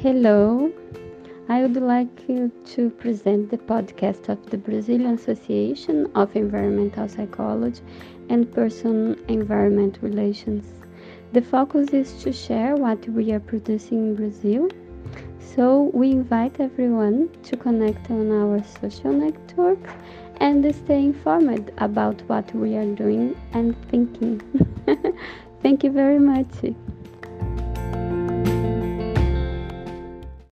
Hello, I would like to present the podcast of the Brazilian Association of Environmental Psychology and Person Environment Relations. The focus is to share what we are producing in Brazil. So we invite everyone to connect on our social networks and stay informed about what we are doing and thinking. Thank you very much.